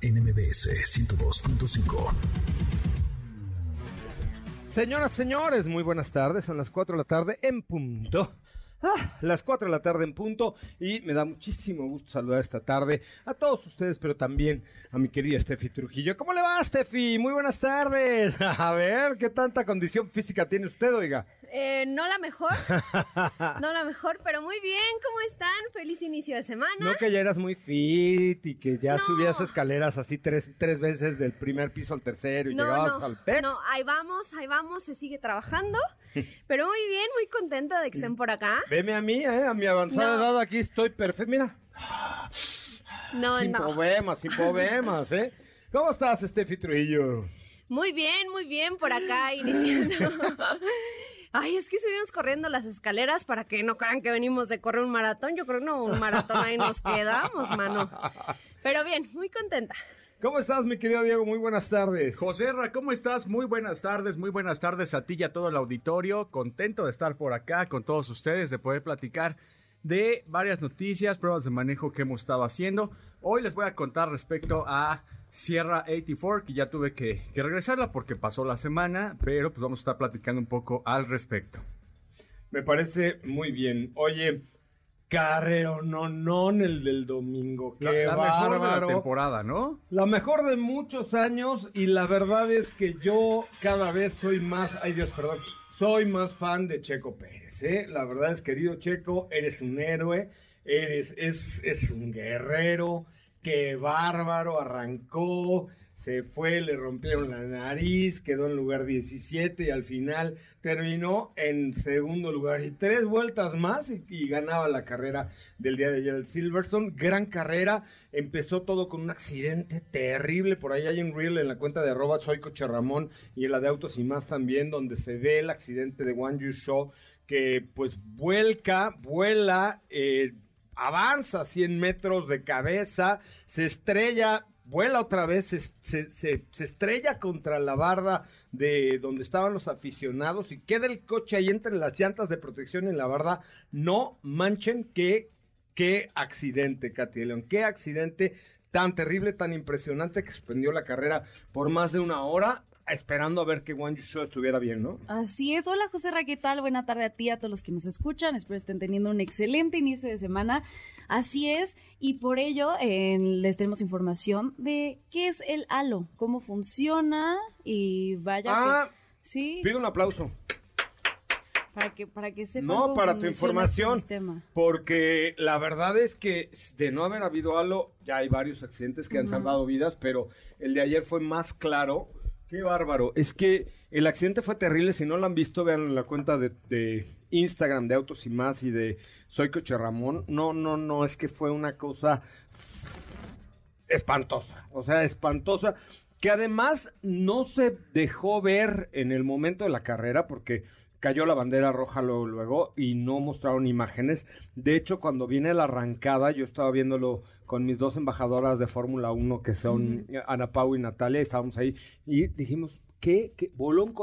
NMBS 102.5. Señoras, señores, muy buenas tardes. Son las 4 de la tarde en punto. Ah, las 4 de la tarde en punto y me da muchísimo gusto saludar esta tarde a todos ustedes, pero también a mi querida Steffi Trujillo. ¿Cómo le va, Steffi? Muy buenas tardes. A ver, ¿qué tanta condición física tiene usted, oiga? Eh, no la mejor, no la mejor, pero muy bien, ¿cómo están? Feliz inicio de semana. No que ya eras muy fit y que ya subías escaleras así tres, tres veces del primer piso al tercero y llegabas al PEX. No, ahí vamos, ahí vamos, se sigue trabajando, pero muy bien, muy contenta de que estén por acá. Veme a mí, eh, a mi avanzada edad aquí estoy perfecto, mira. No, sin no. problemas, sin problemas, ¿eh? ¿Cómo estás, Steffi Trujillo? Muy bien, muy bien, por acá iniciando. Ay, es que subimos corriendo las escaleras para que no crean que venimos de correr un maratón. Yo creo que no, un maratón ahí nos quedamos, mano. Pero bien, muy contenta. ¿Cómo estás, mi querido Diego? Muy buenas tardes. José Ra, ¿cómo estás? Muy buenas tardes, muy buenas tardes a ti y a todo el auditorio. Contento de estar por acá con todos ustedes, de poder platicar de varias noticias, pruebas de manejo que hemos estado haciendo. Hoy les voy a contar respecto a Sierra 84, que ya tuve que, regresarla porque pasó la semana, pero pues vamos a estar platicando un poco al respecto. Me parece muy bien. Oye, carrero no, no, el del domingo. Qué la, mejor de la temporada, ¿no? La mejor de muchos años y la verdad es que yo cada vez soy más, ay Dios, perdón, soy más fan de Checo Pérez, ¿eh? La verdad es, querido Checo, eres un héroe, eres, es, es un guerrero, qué bárbaro, arrancó, se fue, le rompieron la nariz, quedó en lugar 17 y al final terminó en segundo lugar y tres vueltas más y, ganaba la carrera del día de ayer el Silverstone. Gran carrera, empezó todo con un accidente terrible, por ahí hay un reel en la cuenta de arroba soy Coche Ramón y en la de Autos y Más también, donde se ve el accidente de One Yu Show que pues vuelca, vuela, eh, avanza 100 metros de cabeza, se estrella, vuela otra vez, se, se, estrella contra la barda de donde estaban los aficionados y queda el coche ahí entre las llantas de protección en la barda. No manchen qué, qué accidente, Katy León, qué accidente tan terrible, tan impresionante que suspendió la carrera por más de una hora esperando a ver que One Show estuviera bien, ¿no? Así es. Hola, José Ra, ¿qué tal? Buena tarde a ti, a todos los que nos escuchan. Espero estén teniendo un excelente inicio de semana. Así es. Y por ello les tenemos información de qué es el halo, cómo funciona y vaya ah, Sí. Pido un aplauso. Para que, para que sepan No, para tu este información. porque la verdad es que de no haber habido halo, ya hay varios accidentes que han salvado vidas, pero el de ayer fue más claro Qué bárbaro. Es que el accidente fue terrible. Si no lo han visto, vean la cuenta de, Instagram de Autos y Más y de Soy Coche Ramón. No, no, no. Es que fue una cosa espantosa. O sea, espantosa. Que además no se dejó ver en el momento de la carrera porque cayó la bandera roja luego, luego y no mostraron imágenes. De hecho, cuando viene la arrancada, yo estaba viéndolo con mis dos embajadoras de Fórmula 1, que son Ana Pau y Natalia, estábamos ahí y dijimos, ¿qué, qué, bolón,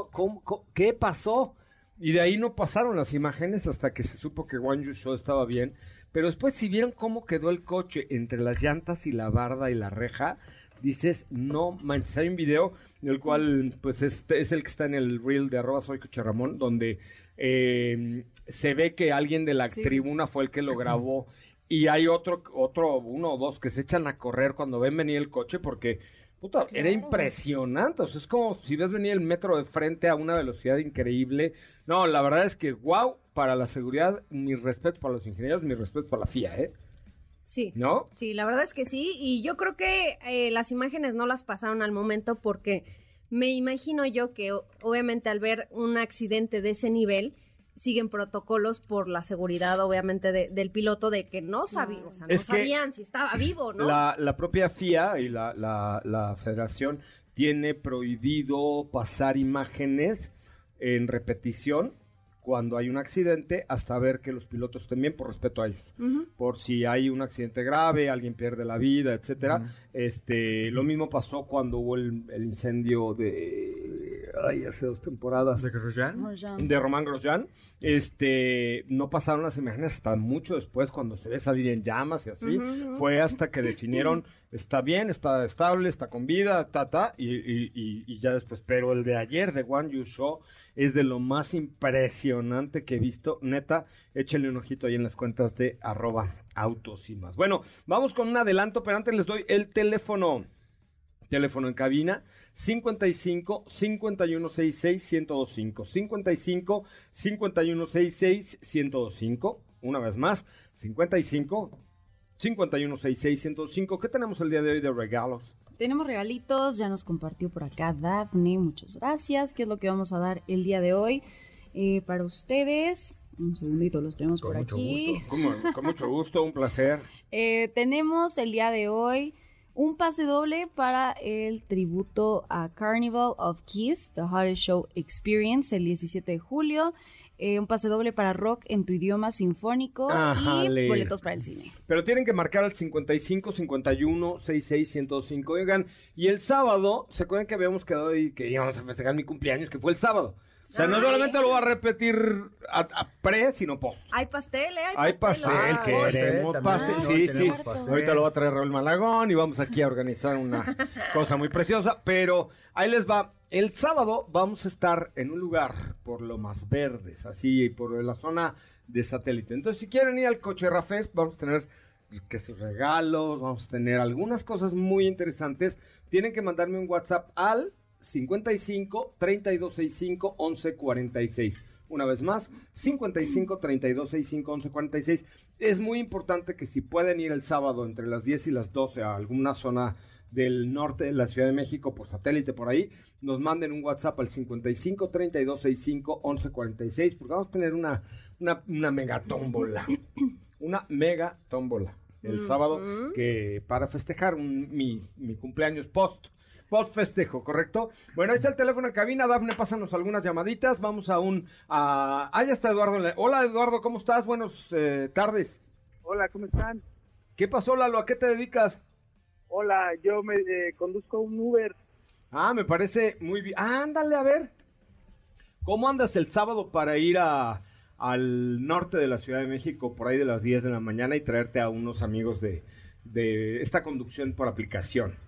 qué pasó? Y de ahí no pasaron las imágenes hasta que se supo que One Show estaba bien. Pero después, si vieron cómo quedó el coche entre las llantas y la barda y la reja, dices, no manches. Hay un video en el cual, pues, este es el que está en el reel de arroba soy coche Ramón, donde eh, se ve que alguien de la tribuna fue el que lo grabó y hay otro, otro, uno o dos que se echan a correr cuando ven venir el coche porque, puta, era impresionante. O sea, es como si ves venir el metro de frente a una velocidad increíble. No, la verdad es que, wow, para la seguridad, mi respeto para los ingenieros, mi respeto para la FIA, ¿eh? Sí. ¿No? Sí, la verdad es que sí. Y yo creo que eh, las imágenes no las pasaron al momento porque me imagino yo que obviamente al ver un accidente de ese nivel siguen protocolos por la seguridad obviamente de- del piloto de que no sabían, o sea, no sabían si estaba vivo, ¿no? La, la propia FIA y la, la- la federación tiene prohibido pasar imágenes en repetición cuando hay un accidente hasta ver que los pilotos estén bien por respeto a ellos. Por si hay un accidente grave, alguien pierde la vida, etcétera. Este, lo mismo pasó cuando hubo el, el incendio de ay, hace dos temporadas. ¿De Grosjean? De Román Grosjean, este, no pasaron las imágenes hasta mucho después cuando se ve salir en llamas y así, fue hasta que definieron, está bien, está estable, está con vida, ta, ta, y, y- y- y ya después, pero el de ayer de One You Show es de lo más impresionante que he visto, neta, échenle un ojito ahí en las cuentas de arroba autos y más. Bueno, vamos con un adelanto, pero antes les doy el teléfono. Teléfono en cabina 55 5166 1025 55 5166 1025 una vez más 55 5166 1025 ¿Qué tenemos el día de hoy de regalos? Tenemos regalitos, ya nos compartió por acá Daphne, muchas gracias. ¿Qué es lo que vamos a dar el día de hoy eh, para ustedes? Un segundito, los tenemos Con por mucho aquí. Con, con mucho gusto, un placer. Eh, tenemos el día de hoy un pase doble para el tributo a Carnival of Kiss, The Hottest Show Experience, el 17 de julio. Eh, un pase doble para rock en tu idioma sinfónico y boletos para el cine. Pero tienen que marcar al 55 51 66 105. Oigan, y el sábado, ¿se acuerdan que habíamos quedado ahí que íbamos a festejar mi cumpleaños, que fue el sábado? O sea, no solamente lo voy a repetir a, a pre, sino post. Hay pastel, ¿eh? Hay pastel, Ah, queremos también. pastel. Ah, Sí, sí, pastel. Ahorita lo va a traer Raúl Malagón y vamos aquí a organizar una cosa muy preciosa. Pero ahí les va. El sábado vamos a estar en un lugar por lo más verdes, así, por la zona de satélite. Entonces, si quieren ir al Cocherra Fest, vamos a tener que sus regalos, vamos a tener algunas cosas muy interesantes. Tienen que mandarme un WhatsApp al 55 3265 1146. Una vez más, 55 3265 1146. Es muy importante que si pueden ir el sábado entre las 10 y las 12 a alguna zona del norte de la Ciudad de México por satélite por ahí, nos manden un WhatsApp al 55 3265 1146 porque vamos a tener una, una, una mega tómbola. Una mega tómbola el sábado que para festejar un- mi, mi cumpleaños post. Post festejo, ¿correcto? Bueno, ahí está el teléfono en cabina. Dafne, pásanos algunas llamaditas. Vamos a un... A... Ah, ya está Eduardo. Hola, Eduardo, ¿cómo estás? Buenas eh, tardes. Hola, ¿cómo están? ¿Qué pasó, Lalo? ¿A qué te dedicas? Hola, yo me eh, conduzco un Uber. Ah, me parece muy bien. Ah, ándale, a ver. ¿Cómo andas el sábado para ir a, al norte de la Ciudad de México por ahí de las 10 de la mañana y traerte a unos amigos de, de esta conducción por aplicación?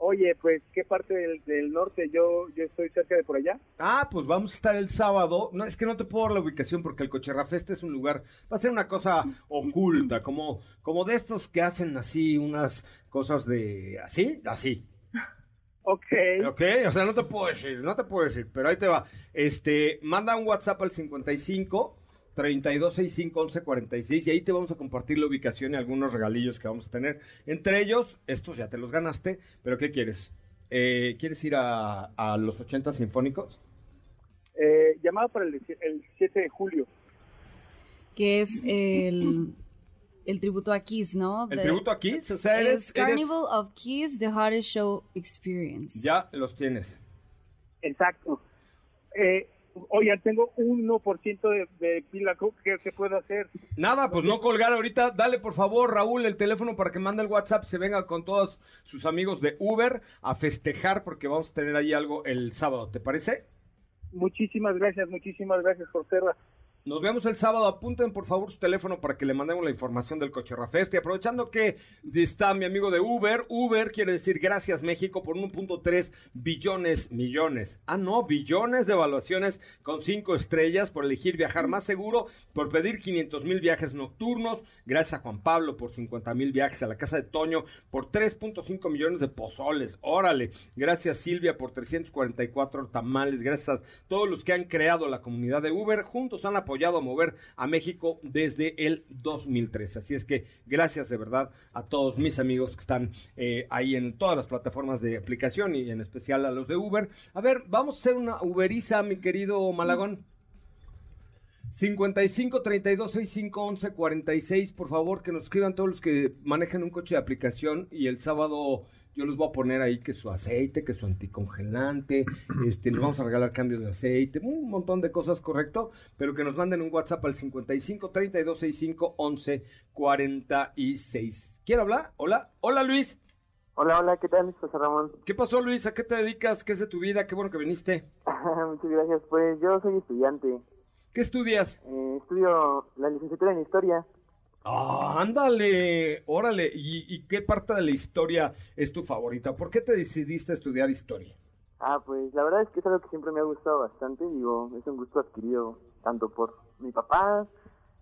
Oye, pues, ¿qué parte del, del norte? Yo yo estoy cerca de por allá. Ah, pues vamos a estar el sábado. No, es que no te puedo dar la ubicación porque el Cocherra Fest es un lugar, va a ser una cosa oculta, como, como de estos que hacen así unas cosas de así, así. Ok. Ok, o sea, no te puedo decir, no te puedo decir, pero ahí te va. Este, manda un WhatsApp al 55 3265 1146 y ahí te vamos a compartir la ubicación y algunos regalillos que vamos a tener. Entre ellos, estos ya te los ganaste, pero ¿qué quieres? Eh, ¿Quieres ir a, a los 80 sinfónicos? Eh, llamada para el, el 7 de julio. Que es el, el tributo a Kiss, ¿no? ¿El De- tributo? O sea, eres, es eres- Carnival of Kiss, The Hottest Show Experience. Ya los tienes. Exacto. Eh, oigan, tengo un 1% de, de pila. ¿Qué, ¿Qué puedo hacer? Nada, pues no colgar ahorita. Dale, por favor, Raúl, el teléfono para que mande el WhatsApp, se venga con todos sus amigos de Uber a festejar porque vamos a tener ahí algo el sábado, ¿te parece? Muchísimas gracias, muchísimas gracias, José. Nos vemos el sábado. Apunten por favor su teléfono para que le mandemos la información del Coche Rafest. Aprovechando que está mi amigo de Uber, Uber quiere decir gracias México por 1.3 billones, millones. Ah, no, billones de evaluaciones con 5 estrellas por elegir viajar más seguro, por pedir 500 mil viajes nocturnos. Gracias a Juan Pablo por 50 mil viajes a la casa de Toño, por 3.5 millones de pozoles. Órale. Gracias Silvia por 344 tamales. Gracias a todos los que han creado la comunidad de Uber. Juntos han apoyado a mover a México desde el 2013. Así es que gracias de verdad a todos mis amigos que están eh, ahí en todas las plataformas de aplicación y en especial a los de Uber. A ver, vamos a hacer una Uberiza, mi querido Malagón. 55 32 65 11 46, por favor, que nos escriban todos los que manejan un coche de aplicación y el sábado yo les voy a poner ahí que su aceite, que su anticongelante, este, les vamos a regalar cambios de aceite, un montón de cosas, correcto, pero que nos manden un WhatsApp al 55 32 65 11 46. ¿Quiere hablar? Hola, hola Luis. Hola, hola, ¿qué tal, José Ramón? ¿Qué pasó, Luis? ¿A qué te dedicas? ¿Qué es de tu vida? Qué bueno que viniste. Muchas gracias. Pues yo soy estudiante. ¿Qué estudias? Eh, estudio la licenciatura en Historia. Ah, ándale, órale. ¿Y, qué parte de la historia es tu favorita? ¿Por qué te decidiste a estudiar historia? Ah, pues la verdad es que es algo que siempre me ha gustado bastante. Digo, es un gusto adquirido tanto por mi papá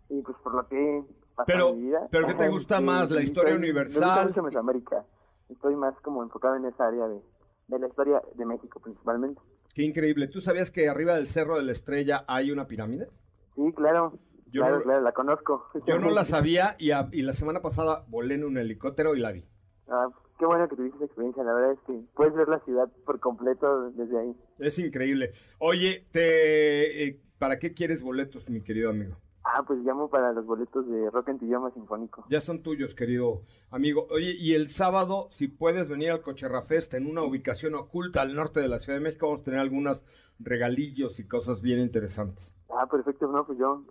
y pues por lo que pero, en mi vida. ¿Pero qué te gusta más? ¿La historia universal? Me gusta mucho Mesoamérica. Estoy más como enfocado en esa área de, de la historia de México principalmente. Qué increíble. ¿Tú sabías que arriba del Cerro de la Estrella hay una pirámide? Sí, claro. Yo claro, claro, la conozco. Yo no la sabía y, y, la semana pasada volé en un helicóptero y la vi. Ah, qué bueno que tuviste esa experiencia. La verdad es que puedes ver la ciudad por completo desde ahí. Es increíble. Oye, te, eh, ¿para qué quieres boletos, mi querido amigo? Ah, pues llamo para los boletos de Rock en Idioma Sinfónico. Ya son tuyos, querido amigo. Oye, y el sábado, si puedes venir al Cocherrafest en una ubicación oculta al norte de la Ciudad de México, vamos a tener algunos regalillos y cosas bien interesantes. Ah, perfecto. No, pues yo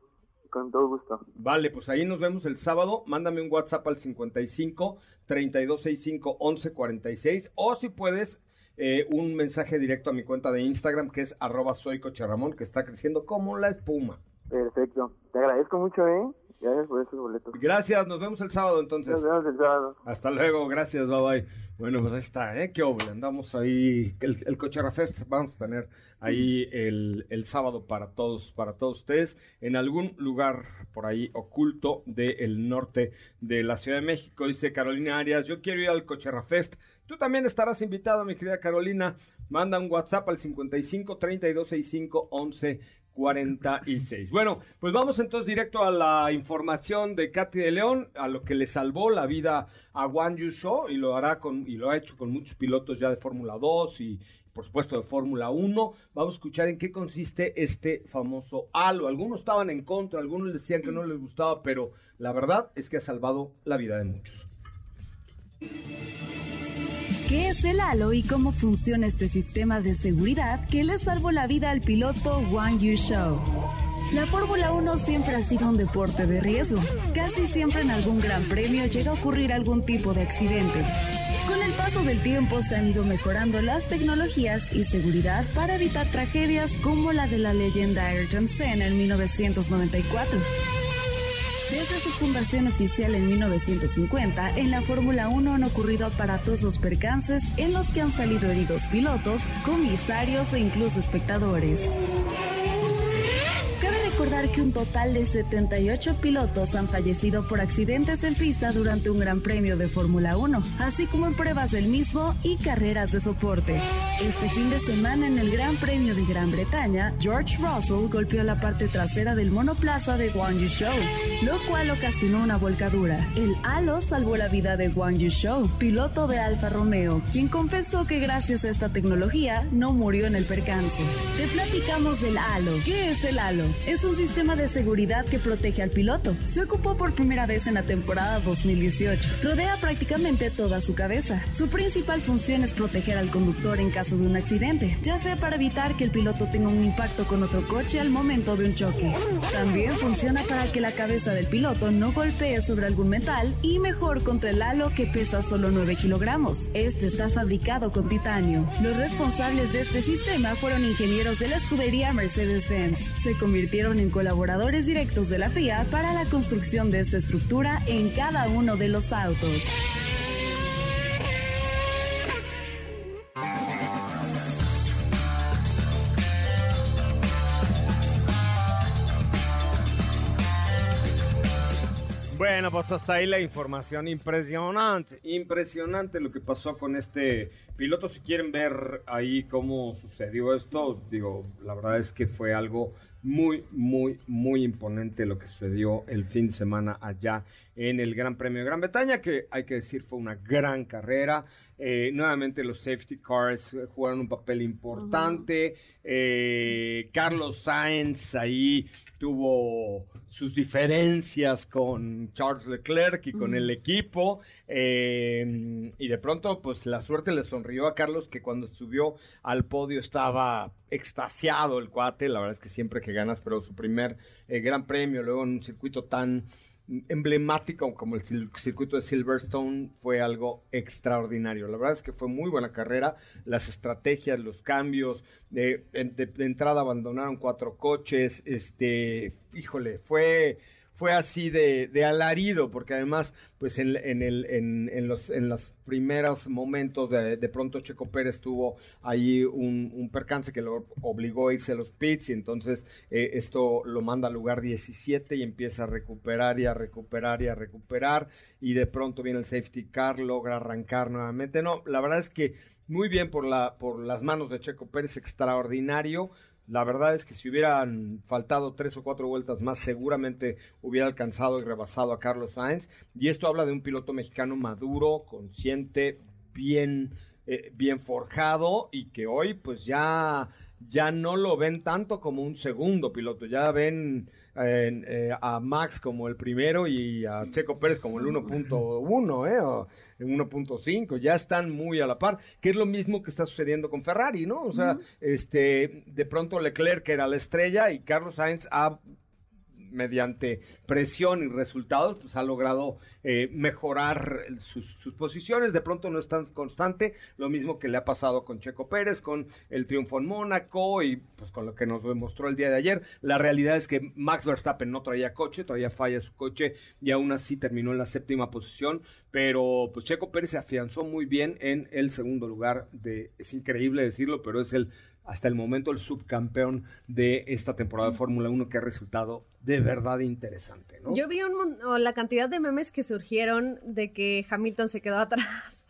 con todo gusto. Vale, pues ahí nos vemos el sábado. Mándame un WhatsApp al 55 3265 1146 o si puedes eh, un mensaje directo a mi cuenta de Instagram que es arroba que está creciendo como la espuma. Perfecto. Te agradezco mucho, ¿eh? Gracias por boletos. Gracias, nos vemos el sábado entonces. Nos vemos el sábado. Hasta luego, gracias, bye bye. Bueno, pues ahí está, ¿eh? Qué obvio, andamos ahí, el, el Cochera Fest vamos a tener ahí el, el, sábado para todos, para todos ustedes, en algún lugar por ahí oculto del norte de la Ciudad de México, dice Carolina Arias, yo quiero ir al Cochera Fest. Tú también estarás invitado, mi querida Carolina. Manda un WhatsApp al 55 32 65 11 46. Bueno, pues vamos entonces directo a la información de Katy de León, a lo que le salvó la vida a Juan Yu Show y lo hará con y lo ha hecho con muchos pilotos ya de Fórmula 2 y por supuesto de Fórmula 1. Vamos a escuchar en qué consiste este famoso halo. Algunos estaban en contra, algunos decían que no les gustaba, pero la verdad es que ha salvado la vida de muchos. ¿Qué es el halo y cómo funciona este sistema de seguridad que le salvó la vida al piloto Wang Yu Show? La Fórmula 1 siempre ha sido un deporte de riesgo. Casi siempre en algún gran premio llega a ocurrir algún tipo de accidente. Con el paso del tiempo se han ido mejorando las tecnologías y seguridad para evitar tragedias como la de la leyenda Ayrton Senna en 1994. Desde su fundación oficial en 1950, en la Fórmula 1 han ocurrido aparatosos percances en los que han salido heridos pilotos, comisarios e incluso espectadores recordar que un total de 78 pilotos han fallecido por accidentes en pista durante un Gran Premio de Fórmula 1, así como en pruebas del mismo y carreras de soporte. Este fin de semana en el Gran Premio de Gran Bretaña, George Russell golpeó la parte trasera del monoplaza de Wang Show, lo cual ocasionó una volcadura. El halo salvó la vida de Wang Show, piloto de Alfa Romeo, quien confesó que gracias a esta tecnología no murió en el percance. Te platicamos del halo. ¿Qué es el halo? Es un sistema de seguridad que protege al piloto. Se ocupó por primera vez en la temporada 2018. Rodea prácticamente toda su cabeza. Su principal función es proteger al conductor en caso de un accidente, ya sea para evitar que el piloto tenga un impacto con otro coche al momento de un choque. También funciona para que la cabeza del piloto no golpee sobre algún metal y mejor contra el halo que pesa solo 9 kilogramos. Este está fabricado con titanio. Los responsables de este sistema fueron ingenieros de la escudería Mercedes-Benz. Se convirtieron convirtieron en colaboradores directos de la FIA para la construcción de esta estructura en cada uno de los autos. Bueno, pues hasta ahí la información impresionante, impresionante lo que pasó con este piloto. Si quieren ver ahí cómo sucedió esto, digo, la verdad es que fue algo muy, muy, muy imponente lo que sucedió el fin de semana allá en el Gran Premio de Gran Bretaña, que hay que decir fue una gran carrera. Eh, nuevamente los safety cars jugaron un papel importante. Eh, Carlos Sainz ahí tuvo sus diferencias con Charles Leclerc y con el equipo. eh, y de pronto, pues la suerte le sonrió a Carlos, que cuando subió al podio estaba extasiado el cuate. La verdad es que siempre que ganas, pero su primer eh, gran premio, luego en un circuito tan emblemático como el cir- circuito de Silverstone fue algo extraordinario. La verdad es que fue muy buena carrera, las estrategias, los cambios, de, de- de entrada abandonaron cuatro coches, este, híjole, fue fue así de, de alarido, porque además, pues en, en, el, en, en los, en primeros momentos, de, de pronto Checo Pérez tuvo ahí un, un percance que lo obligó a irse a los pits, y entonces eh, esto lo manda al lugar 17 y empieza a recuperar y a recuperar y a recuperar, y de pronto viene el safety car, logra arrancar nuevamente. No, la verdad es que muy bien por, la, por las manos de Checo Pérez, extraordinario. La verdad es que si hubieran faltado tres o cuatro vueltas más, seguramente hubiera alcanzado y rebasado a Carlos Sainz. Y esto habla de un piloto mexicano maduro, consciente, bien, eh, bien forjado y que hoy pues ya, ya no lo ven tanto como un segundo piloto, ya ven eh, a Max como el primero y a Checo Pérez como el 1.1, ¿eh? O en 1.5, ya están muy a la par, que es lo mismo que está sucediendo con Ferrari, ¿no? O sea, este, de pronto Leclerc era la estrella y Carlos Sainz ha mediante presión y resultados, pues ha logrado eh, mejorar sus, posiciones. De pronto no es tan constante, lo mismo que le ha pasado con Checo Pérez, con el triunfo en Mónaco y pues con lo que nos demostró el día de ayer. La realidad es que Max Verstappen no traía coche, traía falla su coche y aún así terminó en la séptima posición, pero pues Checo Pérez se afianzó muy bien en el segundo lugar de, es increíble decirlo, pero es el hasta el momento el subcampeón de esta temporada de Fórmula 1 que ha resultado de verdad interesante, ¿no? Yo vi un, la cantidad de memes que surgieron de que Hamilton se quedó atrás.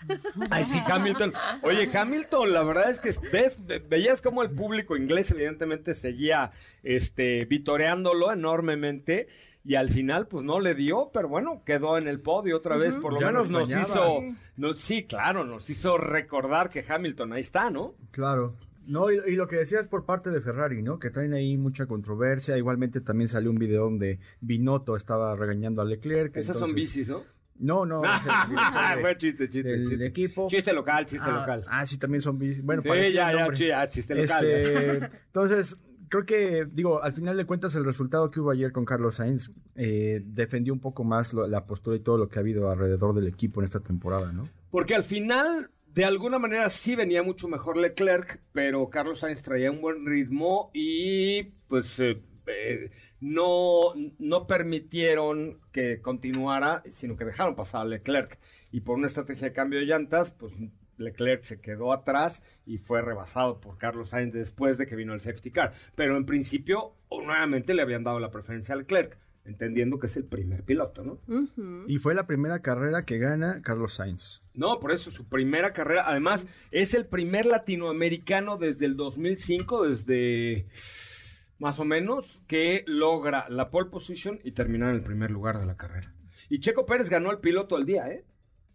Ay, sí, Hamilton. Oye, Hamilton, la verdad es que ves, ve- veías como el público inglés evidentemente seguía este vitoreándolo enormemente y al final pues no le dio, pero bueno, quedó en el podio otra vez, por lo Ya menos nos hizo nos, sí, claro, nos hizo recordar que Hamilton ahí está, ¿no? Claro. No, y, y lo que decías por parte de Ferrari, ¿no? Que traen ahí mucha controversia. Igualmente también salió un video donde Binotto estaba regañando a Leclerc. Esas son bicis, ¿no? No, no. Fue chiste, chiste, del chiste. equipo. Chiste local, chiste ah, local. Ah, sí, también son bicis. Bueno, Sí, ya, ya, ah, chiste local. Este, entonces, creo que, digo, al final de cuentas, el resultado que hubo ayer con Carlos Sainz eh, defendió un poco más lo- la postura y todo lo que ha habido alrededor del equipo en esta temporada, ¿no? Porque al final, de alguna manera, sí venía mucho mejor Leclerc, pero Carlos Sainz traía un buen ritmo y pues eh, eh, no, no permitieron que continuara, sino que dejaron pasar a Leclerc. Y por una estrategia de cambio de llantas, pues Leclerc se quedó atrás y fue rebasado por Carlos Sainz después de que vino el safety car. Pero en principio, nuevamente le habían dado la preferencia a Leclerc, entendiendo que es el primer piloto, ¿no? Y fue la primera carrera que gana Carlos Sainz. No, por eso su primera carrera. Además, es el primer latinoamericano desde el 2005, desde más o menos, que logra la pole position y terminar en el primer lugar de la carrera. Y Checo Pérez ganó el piloto del día, ¿eh?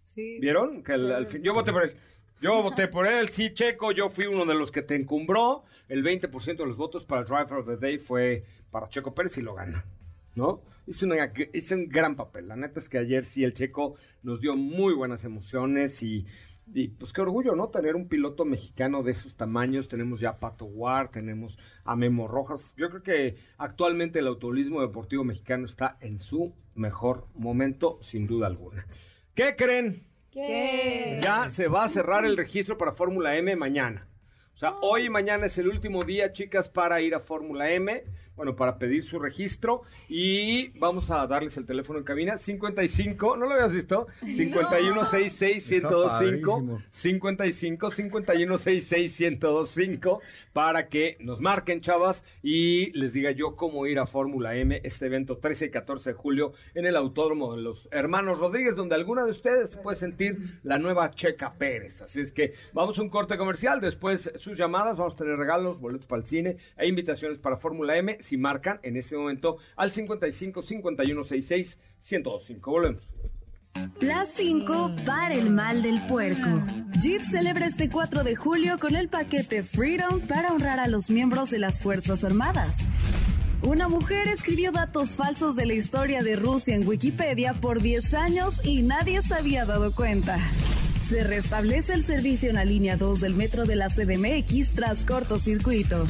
Sí. ¿Vieron? Que al- al fin- yo voté por él. Yo voté por él, sí, Checo. Yo fui uno de los que te encumbró. El 20% de los votos para Driver of the Day fue para Checo Pérez y lo gana. ¿No? Hizo, una- hizo un gran papel. La neta es que ayer sí el Checo nos dio muy buenas emociones y, y, pues qué orgullo, ¿no? Tener un piloto mexicano de esos tamaños. Tenemos ya a Pato Ward, tenemos a Memo Rojas. Yo creo que actualmente el automovilismo deportivo mexicano está en su mejor momento, sin duda alguna. ¿Qué creen? ¿Qué? Ya se va a cerrar el registro para Fórmula M mañana. O sea, hoy y mañana es el último día, chicas, para ir a Fórmula M. bueno, para pedir su registro y vamos a darles el teléfono en cabina 55, ¿no lo habías visto? 5166-1025, 55 5166-1025 para que nos marquen, chavas, y les diga yo cómo ir a Fórmula M, este evento 13 y 14 de julio en el Autódromo de los Hermanos Rodríguez, donde alguna de ustedes puede sentir la nueva Checa Pérez. Así es que vamos a un corte comercial, después sus llamadas, vamos a tener regalos, boletos para el cine e invitaciones para Fórmula M si marcan en este momento al 55 51 66 1025. Volvemos. Las 5 para el mal del puerco. Jeep celebra este 4 de julio con el paquete Freedom para honrar a los miembros de las Fuerzas Armadas. Una mujer escribió datos falsos de la historia de Rusia en Wikipedia por 10 años y nadie se había dado cuenta. Se restablece el servicio en la línea 2 del metro de la CDMX tras cortocircuito.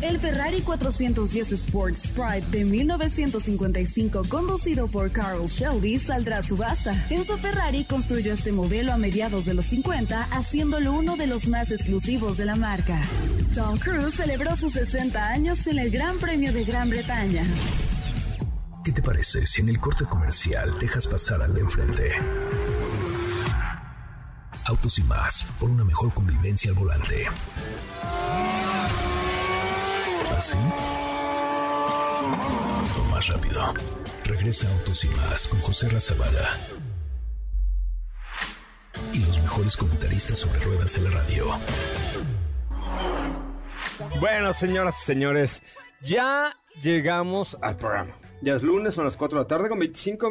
El Ferrari 410 Sport Sprite de 1955, conducido por Carl Shelby, saldrá a subasta. Enzo Ferrari construyó este modelo a mediados de los 50, haciéndolo uno de los más exclusivos de la marca. Tom Cruise celebró sus 60 años en el Gran Premio de Gran Bretaña. ¿Qué te parece si en el corte comercial dejas pasar al de enfrente? Autos y más, por una mejor convivencia al volante. ¿Así? O más rápido. Regresa Autos y más con José Razabala. Y los mejores comentaristas sobre ruedas en la radio. Bueno, señoras y señores, ya llegamos al programa. Ya es lunes, son las 4 de la tarde con 25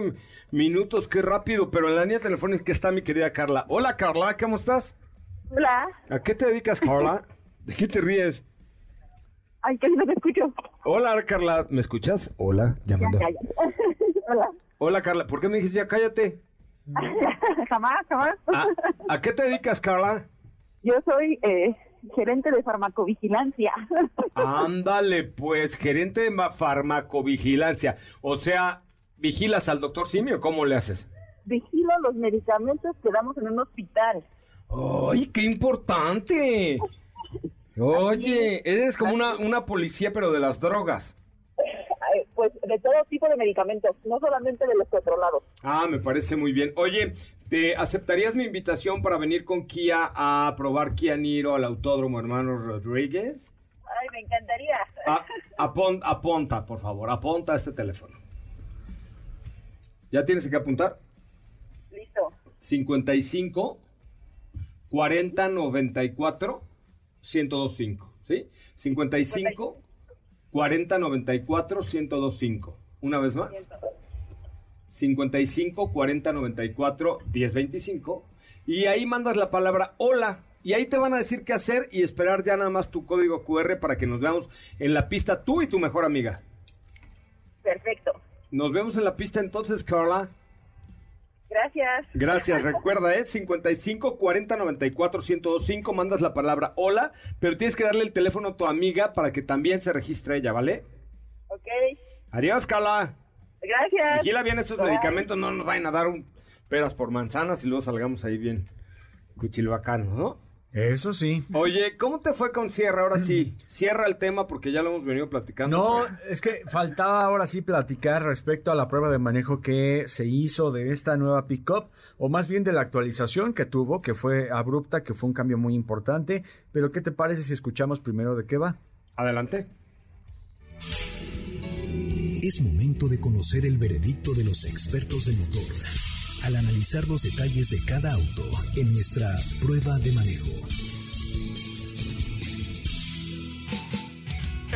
minutos, qué rápido, pero en la línea telefónica está mi querida Carla. Hola Carla, ¿cómo estás? Hola. ¿A qué te dedicas, Carla? ¿De qué te ríes? Ay, que no te escucho. Hola Carla, ¿me escuchas? Hola, llamando. Ya, Hola. Hola Carla, ¿por qué me dijiste ya cállate? jamás, jamás. ¿A, a qué te dedicas, Carla? Yo soy eh, gerente de farmacovigilancia. Ándale, pues, gerente de ma- farmacovigilancia. O sea, ¿vigilas al doctor Simio? ¿Cómo le haces? Vigilo los medicamentos que damos en un hospital. ¡Ay, qué importante! Oye, eres como una, una policía, pero de las drogas. Pues de todo tipo de medicamentos, no solamente de los controlados. Ah, me parece muy bien. Oye, ¿te aceptarías mi invitación para venir con Kia a probar Kia Niro al Autódromo Hermanos Rodríguez? Ay, me encantaría. Ah, apon- aponta, por favor, aponta este teléfono. ¿Ya tienes que apuntar? Listo. 55 40 94 1025, ¿sí? 55 40 94 1025. Una vez más. 55 40 94 1025 y ahí mandas la palabra hola y ahí te van a decir qué hacer y esperar ya nada más tu código QR para que nos veamos en la pista tú y tu mejor amiga. Perfecto. Nos vemos en la pista entonces, Carla. Gracias. Gracias, recuerda, es 55 40 94 1025, mandas la palabra hola, pero tienes que darle el teléfono a tu amiga para que también se registre ella, ¿vale? Ok. Adiós, Carla. Gracias. Vigila bien esos Bye. medicamentos, no nos vayan a dar un peras por manzanas y luego salgamos ahí bien cuchilbacanos, ¿no? Eso sí. Oye, ¿cómo te fue con Sierra? Ahora sí, cierra el tema porque ya lo hemos venido platicando. No, es que faltaba ahora sí platicar respecto a la prueba de manejo que se hizo de esta nueva pickup, o más bien de la actualización que tuvo, que fue abrupta, que fue un cambio muy importante. Pero, ¿qué te parece si escuchamos primero de qué va? Adelante. Es momento de conocer el veredicto de los expertos del motor al analizar los detalles de cada auto en nuestra prueba de manejo.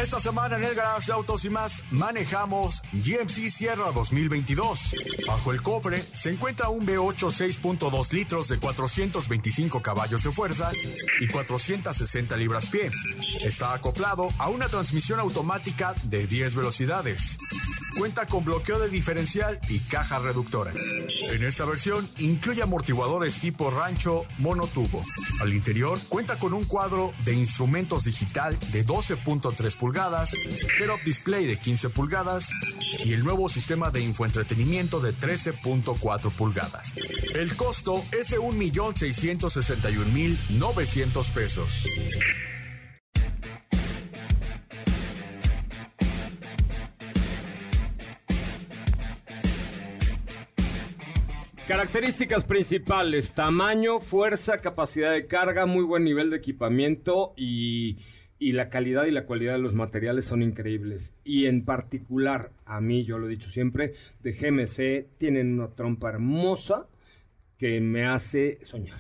Esta semana en el Garage de Autos y más manejamos GMC Sierra 2022. Bajo el cofre se encuentra un V8 6.2 litros de 425 caballos de fuerza y 460 libras-pie. Está acoplado a una transmisión automática de 10 velocidades. Cuenta con bloqueo de diferencial y caja reductora. En esta versión incluye amortiguadores tipo rancho monotubo. Al interior cuenta con un cuadro de instrumentos digital de 12.3 pulgadas, head-up display de 15 pulgadas y el nuevo sistema de infoentretenimiento de 13.4 pulgadas. El costo es de 1.661.900 pesos. Características principales, tamaño, fuerza, capacidad de carga, muy buen nivel de equipamiento y, la calidad y la cualidad de los materiales son increíbles. Y en particular, a mí, yo lo he dicho siempre, de GMC tienen una trompa hermosa que me hace soñar.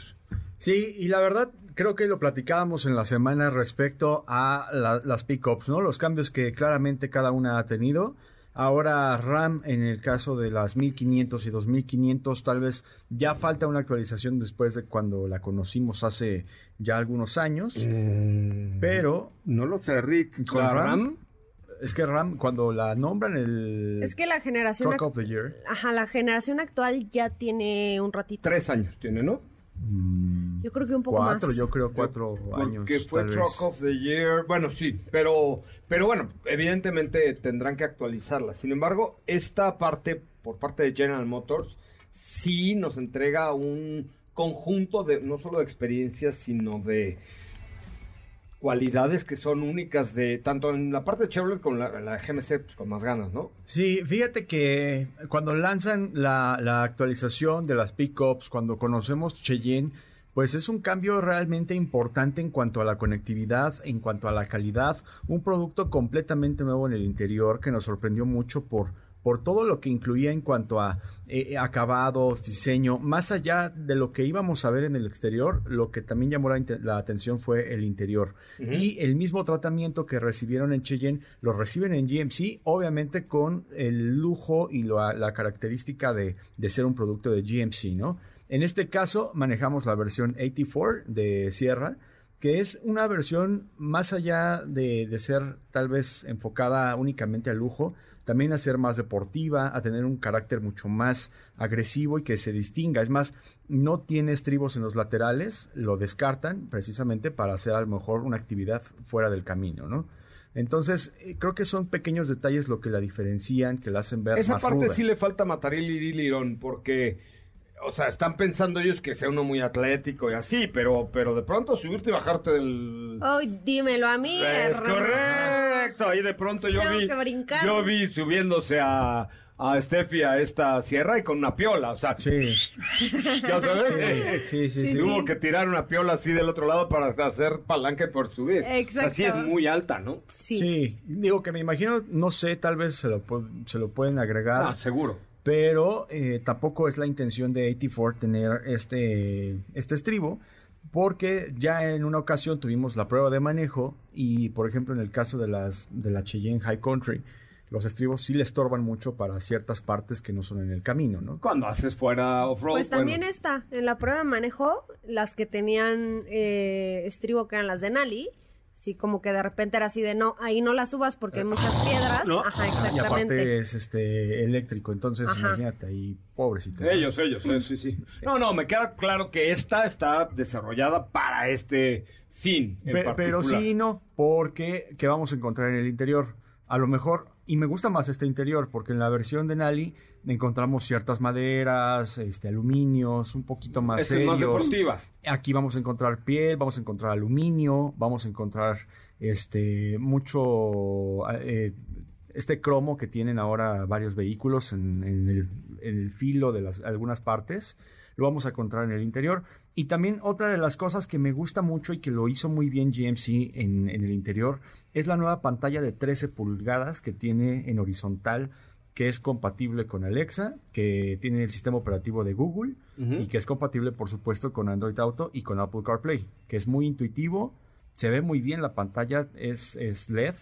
Sí, y la verdad, creo que lo platicábamos en la semana respecto a la- las pickups, ¿no? Los cambios que claramente cada una ha tenido. Ahora RAM, en el caso de las 1500 y 2500, tal vez ya falta una actualización después de cuando la conocimos hace ya algunos años. Pero. No lo sé, Rick. ¿Con ¿La RAM? RAM? Es que RAM, cuando la nombran el. Es que la generación... Truck of the Year. Ajá, la generación actual ya tiene un ratito. Tres años tiene, ¿no? Yo creo que un poco Cuatro, más. yo creo cuatro años. Que fue tal vez. Truck of the Year. Bueno, sí, pero, pero bueno, evidentemente tendrán que actualizarla. Sin embargo, esta parte, por parte de General Motors, sí nos entrega un conjunto de, no solo de experiencias, sino de cualidades que son únicas de, tanto en la parte de Chevrolet como la, la GMC, pues con más ganas, ¿no? Sí, fíjate que cuando lanzan la, la actualización de las pickups, cuando conocemos Cheyenne, pues es un cambio realmente importante en cuanto a la conectividad, en cuanto a la calidad, un producto completamente nuevo en el interior que nos sorprendió mucho por, por todo lo que incluía en cuanto a eh, acabados, diseño, más allá de lo que íbamos a ver en el exterior, lo que también llamó la, atención fue el interior. Y el mismo tratamiento que recibieron en Cheyenne lo reciben en GMC, obviamente con el lujo y la, la característica de, de ser un producto de GMC, ¿no? En este caso manejamos la versión 84 de Sierra, que es una versión más allá de, de ser tal vez enfocada únicamente al lujo, también a ser más deportiva, a tener un carácter mucho más agresivo y que se distinga. Es más, no tiene estribos en los laterales, lo descartan precisamente para hacer a lo mejor una actividad fuera del camino, ¿no? Entonces, eh, creo que son pequeños detalles lo que la diferencian, que la hacen ver Esa más parte ruda. sí le falta matar el lirón porque, o sea, están pensando ellos que sea uno muy atlético y así, pero, pero de pronto subirte y bajarte del... Ay, dímelo a mí. Es hermano. Correcto, ahí de pronto yo vi, yo vi subiéndose a, a Steffi a esta sierra y con una piola, o sea, Sí, ya sabes, sí, sí, sí. Sí, hubo que tirar una piola así del otro lado para hacer palanca y por subir. Exacto. Así es muy alta, ¿no? Sí. Sí, digo que me imagino, no sé, tal vez se lo, se lo pueden agregar, Ah, seguro. pero eh, tampoco es la intención de 84 tener este, este estribo, porque ya en una ocasión tuvimos la prueba de manejo y, por ejemplo, en el caso de, las, de la Cheyenne High Country, los estribos sí le estorban mucho para ciertas partes que no son en el camino, ¿no? Cuando haces fuera off-road, Pues también bueno, está, en la prueba de manejo, las que tenían eh, estribo que eran las de Nali, sí como que de repente era así de no, ahí no las subas porque hay muchas piedras. ¿No? Ajá, Y exactamente. aparte es este eléctrico, entonces Ajá. imagínate ahí, pobrecito. ¿no? Ellos, ellos, eh, sí, sí. No, no, me queda claro que esta está desarrollada para este fin. en Pe- pero sí y no, porque ¿qué vamos a encontrar en el interior? A lo mejor, y me gusta más este interior, porque en la versión de Nali encontramos ciertas maderas, este, aluminios, un poquito más Esta es más serios. deportiva. Aquí vamos a encontrar piel, vamos a encontrar aluminio, vamos a encontrar este mucho eh, este cromo que tienen ahora varios vehículos en, en el, en el filo de las, algunas partes. Lo vamos a encontrar en el interior. Y también otra de las cosas que me gusta mucho y que lo hizo muy bien GMC en, en el interior es la nueva pantalla de 13 pulgadas que tiene en horizontal que es compatible con Alexa, que tiene el sistema operativo de Google y que es compatible, por supuesto, con Android Auto y con Apple CarPlay, que es muy intuitivo, se ve muy bien la pantalla, es, es LED.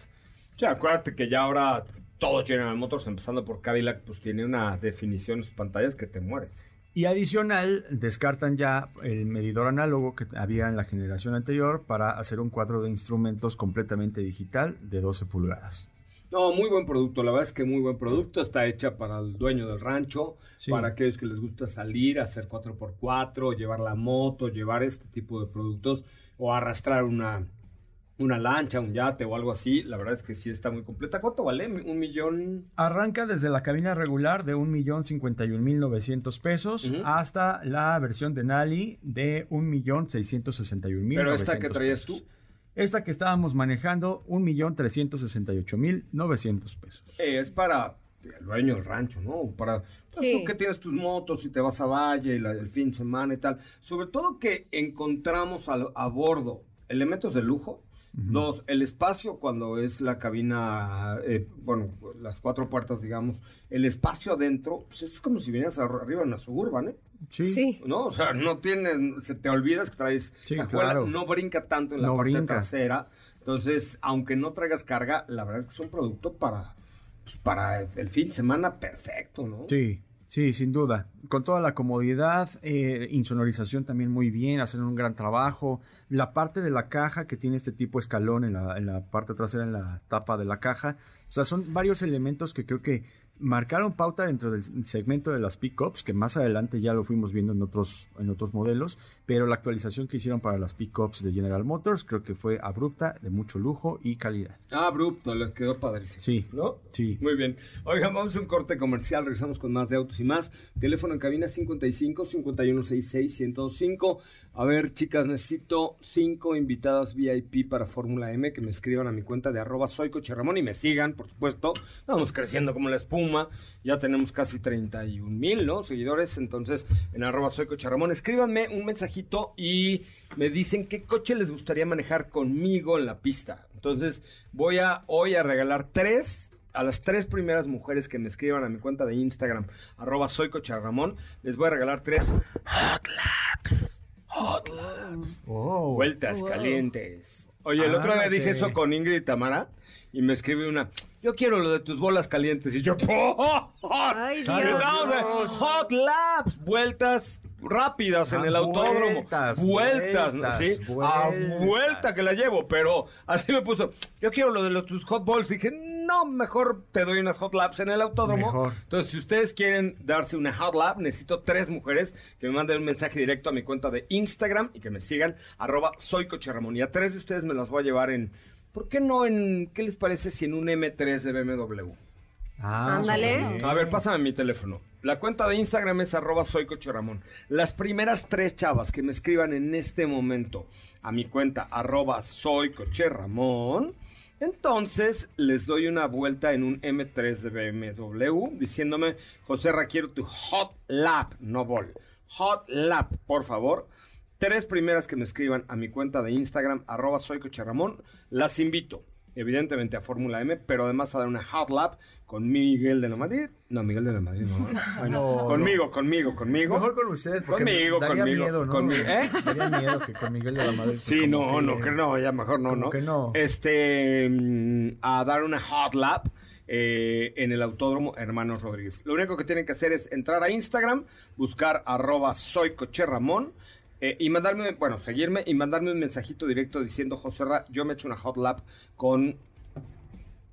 Sí, acuérdate que ya ahora todo General Motors, empezando por Cadillac, pues tiene una definición en sus pantallas que te mueres. Y adicional, descartan ya el medidor análogo que había en la generación anterior para hacer un cuadro de instrumentos completamente digital de 12 pulgadas. No, muy buen producto, la verdad es que muy buen producto, está hecha para el dueño del rancho, Sí. para aquellos que les gusta salir, hacer 4x4, llevar la moto, llevar este tipo de productos o arrastrar una, una lancha, un yate o algo así, la verdad es que sí está muy completa. ¿Cuánto vale? ¿Un millón? Arranca desde la cabina regular de 1.051.900 pesos Ujú. hasta la versión de Nali de 1.661.900 Pero esta que traías pesos. tú. Esta que estábamos manejando, 1.368.900 pesos. Eh, es para el dueño del rancho, ¿no? Para pues, Sí. tú que tienes tus motos y te vas a Valle y la- el fin de semana y tal. Sobre todo que encontramos a, bordo elementos de lujo. Dos, el espacio cuando es la cabina, eh, bueno, las cuatro puertas, digamos, el espacio adentro, pues es como si vinieras ar- arriba en una suburban, ¿eh? Sí. Sí. ¿no? O sea, no tiene, se te olvidas que traes Sí, cajuela, claro. no brinca tanto en la No parte brinca. trasera. Entonces, aunque no traigas carga, la verdad es que es un producto para, pues, para el fin de semana perfecto, ¿no? Sí, sí, sin duda. Con toda la comodidad, eh, insonorización también muy bien, hacen un gran trabajo. La parte de la caja que tiene este tipo de escalón en la, en la parte trasera, en la tapa de la caja. O sea, son varios elementos que creo que marcaron pauta dentro del segmento de las pickups, que más adelante ya lo fuimos viendo en otros, en otros modelos, pero la actualización que hicieron para las pickups de General Motors creo que fue abrupta, de mucho lujo y calidad. Ah, abrupto, le quedó padrísimo. Sí. ¿No? Sí. Muy bien. Oigan, vamos a un corte comercial, regresamos con más de autos y más. Teléfono en cabina 55 5166 1025. A ver, chicas, necesito cinco invitadas VIP para Fórmula M que me escriban a mi cuenta de arroba y me sigan, por supuesto. Vamos creciendo como la espuma. Ya tenemos casi 31 mil, ¿no? Seguidores. Entonces, en arroba escríbanme un mensajito y me dicen qué coche les gustaría manejar conmigo en la pista. Entonces, voy a hoy a regalar tres a las tres primeras mujeres que me escriban a mi cuenta de Instagram, arroba soy Coche Ramón, les voy a regalar tres Hot Laps. Hot Laps. Vueltas calientes. Oye, el otro día dije eso con Ingrid y Tamara y me escribe una, yo quiero lo de tus bolas calientes. Y yo, Ay, Dios. Estamos en Hot Laps, vueltas rápidas en Ah, el autódromo. vueltas, Vueltas, vueltas, ¿sí? A vueltas. vuelta que la llevo, pero así me puso, yo quiero lo de los, tus hot balls. Dije, no, mejor te doy unas hot laps en el autódromo. Mejor. Entonces, si ustedes quieren darse una hot lap, necesito tres mujeres que me manden un mensaje directo a mi cuenta de Instagram y que me sigan, arroba soy Coche Ramón. Y a tres de ustedes me las voy a llevar en, ¿por qué no en, qué les parece si en un M3 de BMW? Ah, Ándale. A ver, pásame mi teléfono. La cuenta de Instagram es arroba soy Coche Ramón. Las primeras tres chavas que me escriban en este momento a mi cuenta arroba soy Coche Ramón, entonces les doy una vuelta en un M3 de BMW diciéndome, José quiero tu hot lap, no bol. Hot lap, por favor. Tres primeras que me escriban a mi cuenta de Instagram, arroba las invito, evidentemente, a Fórmula M, pero además a dar una hot lap con Miguel de la Madrid. No, Miguel de la Madrid, no. Ay, no. No, conmigo, conmigo, conmigo. Mejor con ustedes, porque Conmigo, daría conmigo, miedo, ¿no? conmigo, ¿eh? Daría miedo que con Miguel de la Madrid. Sí, no, que- no, que no, ya mejor no, ¿no? que no. Este, mm, a dar una hot lap eh, en el Autódromo Hermanos Rodríguez. Lo único que tienen que hacer es entrar a Instagram, buscar arroba soy Coche Ramón, eh, y mandarme, bueno, seguirme y mandarme un mensajito directo diciendo, José Ra, yo me echo una hot lap con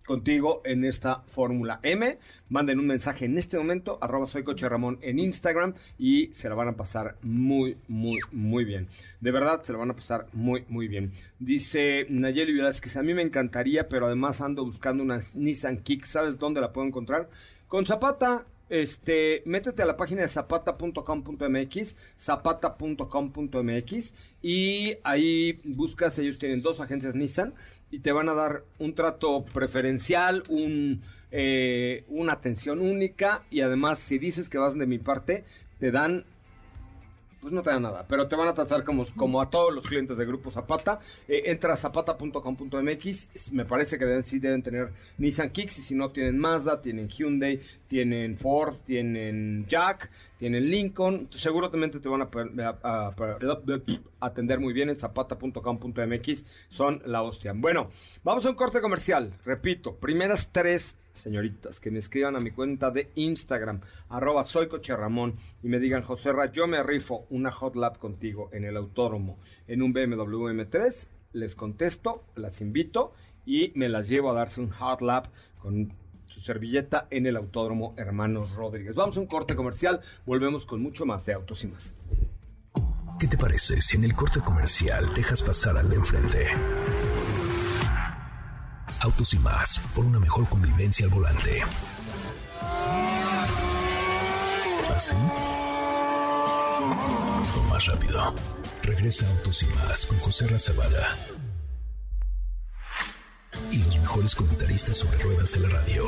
contigo en esta Fórmula M. Manden un mensaje en este momento, arroba soy Coche Ramón en Instagram y se la van a pasar muy, muy, muy bien. De verdad, se la van a pasar muy, muy bien. Dice Nayeli Velázquez, a mí me encantaría, pero además ando buscando una Nissan Kick. ¿Sabes dónde la puedo encontrar? Con Zapata, este, métete a la página de zapata.com.mx, zapata.com.mx y ahí buscas, ellos tienen dos agencias Nissan y te van a dar un trato preferencial, un, eh, una atención única y además si dices que vas de mi parte, te dan pues no te dan nada, pero te van a tratar como, como a todos los clientes de Grupo Zapata. Eh, entra a zapata.com.mx, me parece que deben, sí deben tener Nissan Kicks, y si no tienen Mazda, tienen Hyundai, tienen Ford, tienen Jack, tienen Lincoln, seguramente te van a, a- atender muy bien en zapata.com.mx, son la hostia. Bueno, vamos a un corte comercial, repito, primeras tres señoritas, que me escriban a mi cuenta de Instagram, arroba soy Coche Ramón, y me digan, José Ra, yo me rifo una hot lap contigo en el autódromo, en un BMW M3, les contesto, las invito y me las llevo a darse un hot lap con su servilleta en el autódromo Hermanos Rodríguez. Vamos a un corte comercial, volvemos con mucho más de autos y más. ¿Qué te parece si en el corte comercial dejas pasar al de enfrente? Autos y más, por una mejor convivencia al volante. ¿Así? O más rápido. Regresa Autos y más con José Razabala. Y los mejores comentaristas sobre ruedas de la radio.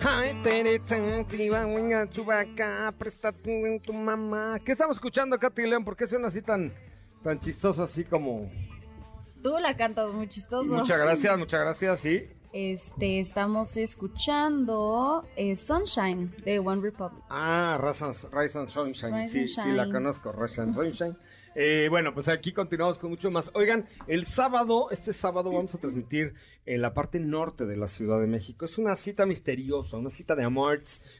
Ay, Teresa, activa, venga, chubaca, presta tu mamá. ¿Qué estamos escuchando, Katy León? ¿Por qué suena así tan, tan chistoso, así como... Tú la cantas muy chistoso. Muchas gracias, muchas gracias, sí. Este, estamos escuchando eh, Sunshine de One Republic. Ah, Rise and, Sunshine. Rise sí, and sí, la conozco, Rise and Sunshine. Eh, bueno, pues aquí continuamos con mucho más. Oigan, el sábado, este sábado vamos a transmitir en la parte norte de la Ciudad de México. Es una cita misteriosa, una cita de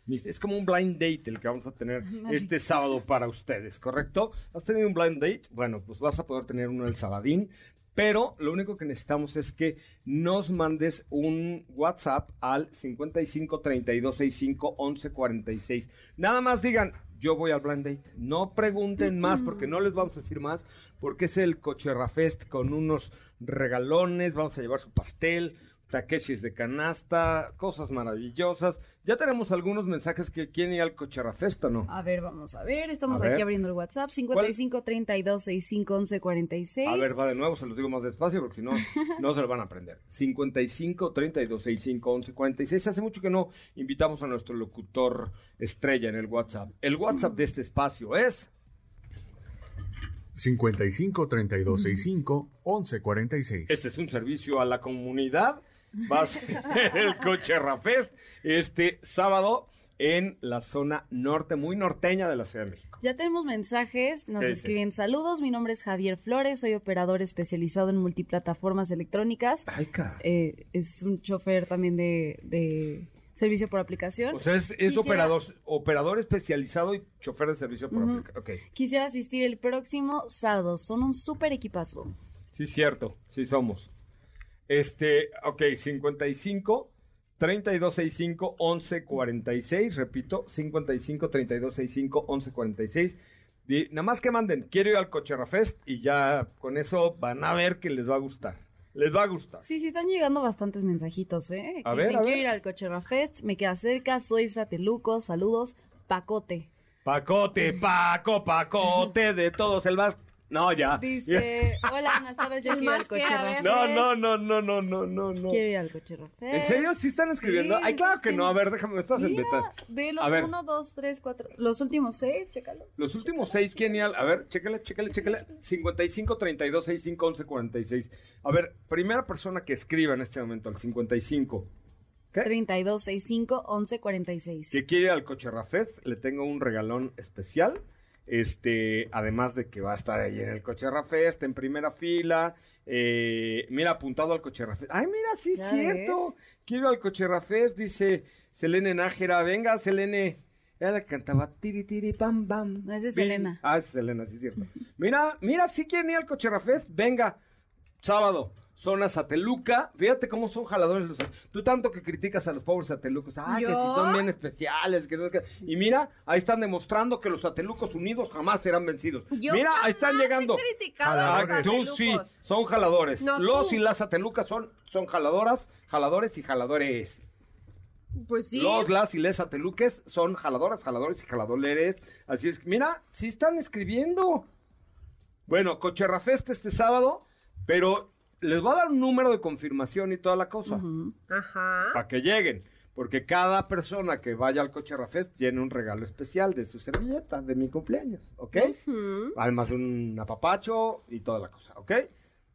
mis- Es como un blind date el que vamos a tener este sábado para ustedes, ¿correcto? ¿Has tenido un blind date? Bueno, pues vas a poder tener uno el sabadín. Pero lo único que necesitamos es que nos mandes un WhatsApp al 55 32 65 11 46. Nada más digan, yo voy al blind date. No pregunten más porque no les vamos a decir más, porque es el Cocherra Fest con unos regalones, vamos a llevar su pastel, taquechis de canasta, cosas maravillosas. Ya tenemos algunos mensajes que quieren ir al Cocherra Fest o no. A ver, vamos a ver. Estamos A aquí ver. abriendo el WhatsApp. 55 32 65 11 46. A ver, va de nuevo, se los digo más despacio porque si no, no se lo van a aprender. 55 32 65 11 46. Hace mucho que no invitamos a nuestro locutor estrella en el WhatsApp. El WhatsApp de este espacio es 55 32 65 11 46. Este es un servicio a la comunidad. Va a ser el Coche Rafest este sábado en la zona norte, muy norteña de la Ciudad de México. Ya tenemos mensajes, nos escriben saludos, mi nombre es Javier Flores, soy operador especializado en multiplataformas electrónicas. Ay. Eh, es un chofer también de, de servicio por aplicación. O sea, es, es Quisiera- operador, operador especializado y chofer de servicio por aplicación. Quisiera asistir el próximo sábado, son un súper equipazo. Sí, cierto, sí somos. Este, ok, 55 3265 1146, repito, 55 3265 1146. Di- Nada más que manden, quiero ir al Cocherra Fest y ya con eso van a ver que les va a gustar. Les va a gustar. Sí, sí, están llegando bastantes mensajitos, ¿eh? A Que ver, dicen, a quiero ver. ir al Cocherra Fest, me queda cerca, soy Sateluco, saludos, Pacote. Pacote, Paco, Pacote, de todos el más. No, ya. Dice, hola, buenas tardes, yo quiero ir al más que, a Cocherra ver. Fest. No, no, no, no, no, no, no, no. Quiero ir al Fest. ¿En serio? ¿Sí están escribiendo? Sí, Ay, claro es que no. A ver, déjame, estás en beta. ve los A ver. 1, 2, 3, 4, los últimos 6, chécalos. Los últimos seis, ¿quién y al- A ver, chécale, chécale, chécale. 55, 32, 65, 11, 46. A ver, primera persona que escriba en este momento al 55. ¿Qué? 32, 65, 11, 46. Que quiere ir al Cocherra Fest, le tengo un regalón especial. Este, además de que va a estar ahí en el Cocherra Fest, en primera fila. eh, mira, apuntado al Cocherra Fest. Ay, mira, sí, es ¿Ya cierto. Quiero ir al Cocherra Fest, dice Selene Nájera. Venga, Selene. Ella cantaba tiri tiri pam pam. No, esa es Selena. Ah, es Selena, sí es cierto. Mira, mira, si quieren ir al Cocherra Fest, venga. Sábado, zona Sateluca. Fíjate cómo son jaladores los. Tú tanto que criticas a los pobres satelucos. Ay, que si son bien especiales. Que. Y mira, ahí están demostrando que los satelucos unidos jamás serán vencidos. Yo mira, ahí están he llegando. criticado Ah, a los tú satelucos. sí, son jaladores. No, los tú. y las satelucas son, son jaladoras, jaladores y jaladores. Pues sí. Los, las y les sateluques son jaladoras, jaladores y jaladores. Así es. que, Mira, sí están escribiendo. Bueno, Cocherra Fest este sábado, pero les va a dar un número de confirmación y toda la cosa. Ajá. Para que lleguen. Porque cada persona que vaya al Cocherra Fest tiene un regalo especial de su servilleta de mi cumpleaños, ¿ok? Además de un apapacho y toda la cosa, ¿ok?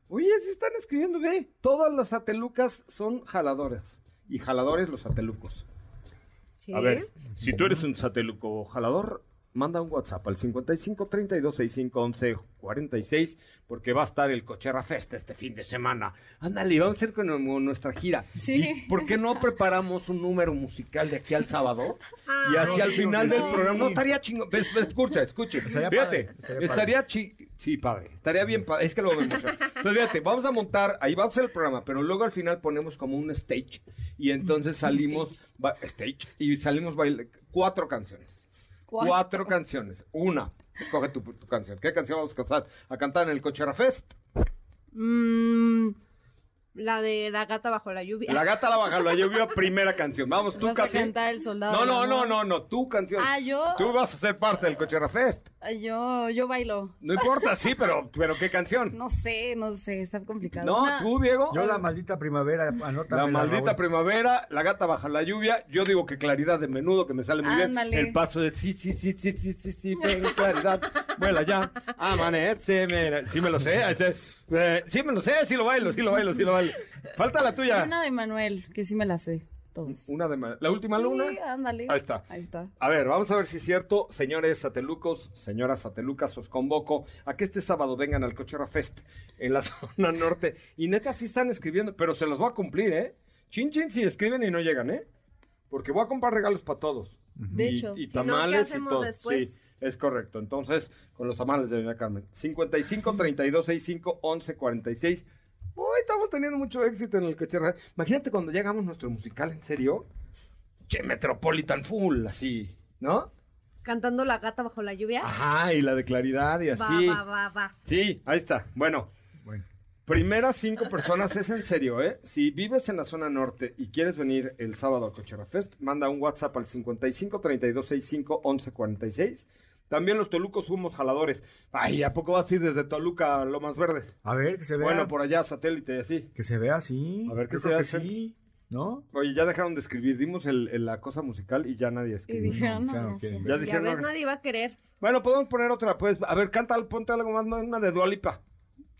Oye, sí están escribiendo, ve. Todas las satelucas son jaladoras. Y jaladores los satelucos. Sí. A ver, si tú eres un sateluco jalador, manda un WhatsApp al 55 32 65 11 46 porque va a estar el Cocherra Fest este fin de semana. Ándale, vamos a hacer con nu- nuestra gira. Sí. ¿Y por qué no preparamos un número musical de aquí al sábado? Ah, y hacia el sí, final del programa, no estaría ves, Escucha, escuche. Estaría Fíjate, padre, estaría estaría chi... Sí, padre. Estaría bien padre. Es que lo mucho. Entonces, fíjate, vamos a montar, ahí vamos a hacer el programa, pero luego al final ponemos como un stage. Y entonces salimos, ba- stage, y salimos baile, cuatro canciones. Cuatro. Cuatro canciones. Una. Escoge tu, tu canción. ¿Qué canción vamos a cantar, a cantar en el Cochera Fest? Mm, la de la gata bajo la lluvia. La gata la baja la lluvia, primera canción. Vamos, tú, Vas a Katy. cantar El Soldado No, no, no, no, no, tu canción. Ah, yo. Tú vas a ser parte del Cochera Fest. Yo, yo bailo. No importa, sí, pero, pero ¿qué canción? No sé, no sé, está complicado. No, Una- tú, Diego. Yo la maldita primavera, anótame. La maldita primavera, la gata baja la lluvia. Yo digo que claridad de menudo, que me sale muy Ándale. bien. El paso de sí, sí, sí, sí, sí, sí, sí, pero claridad. Vuela ya. Amanece, mira. Sí me lo sé. este, eh, Sí me lo sé, sí lo bailo, sí lo bailo, sí lo bailo. Falta la tuya. Una de Manuel, que sí me la sé, todos. Una de la última luna. Ándale. Ahí está. Ahí está. A ver, vamos a ver si es cierto. Señores satelucos, señoras satelucas, os convoco a que este sábado vengan al Cochera Fest en la zona norte. Y neta sí están escribiendo, pero se los voy a cumplir, ¿eh? Chin chin si escriben y no llegan, ¿eh? Porque voy a comprar regalos para todos. De Y- hecho. Y, Si no, ¿qué tamales hacemos y todo. después? Sí, es correcto. Entonces, con los tamales de Doña Carmen. 55 32 65 11 46. Uy, estamos teniendo mucho éxito en el Cochera. Imagínate cuando llegamos nuestro musical, ¿en serio? Che, Metropolitan Full, así, ¿no? Cantando la gata bajo la lluvia. Ajá, y la de claridad y así. Va, va, va, va. Sí, ahí está. Bueno, Bueno. primeras cinco personas, es en serio, ¿eh? Si vives en la zona norte y quieres venir el sábado a Cochera Fest, manda un WhatsApp al 55 32 65 11 46. También los tolucos somos jaladores. Ay, ¿a poco vas a ir desde Toluca a Lomas Verdes? A ver, que se vea. Bueno, por allá, satélite y así. Que se vea así. A ver, ¿qué Yo se que sí, ¿no? Oye, ya dejaron de escribir. Dimos el, el- la cosa musical y ya nadie Y escribió. dijeron, no, que- Ya dijeron, ves, no. nadie va a querer. Bueno, podemos poner otra, pues. A ver, canta, ponte algo más, ¿no? una de Dualipa.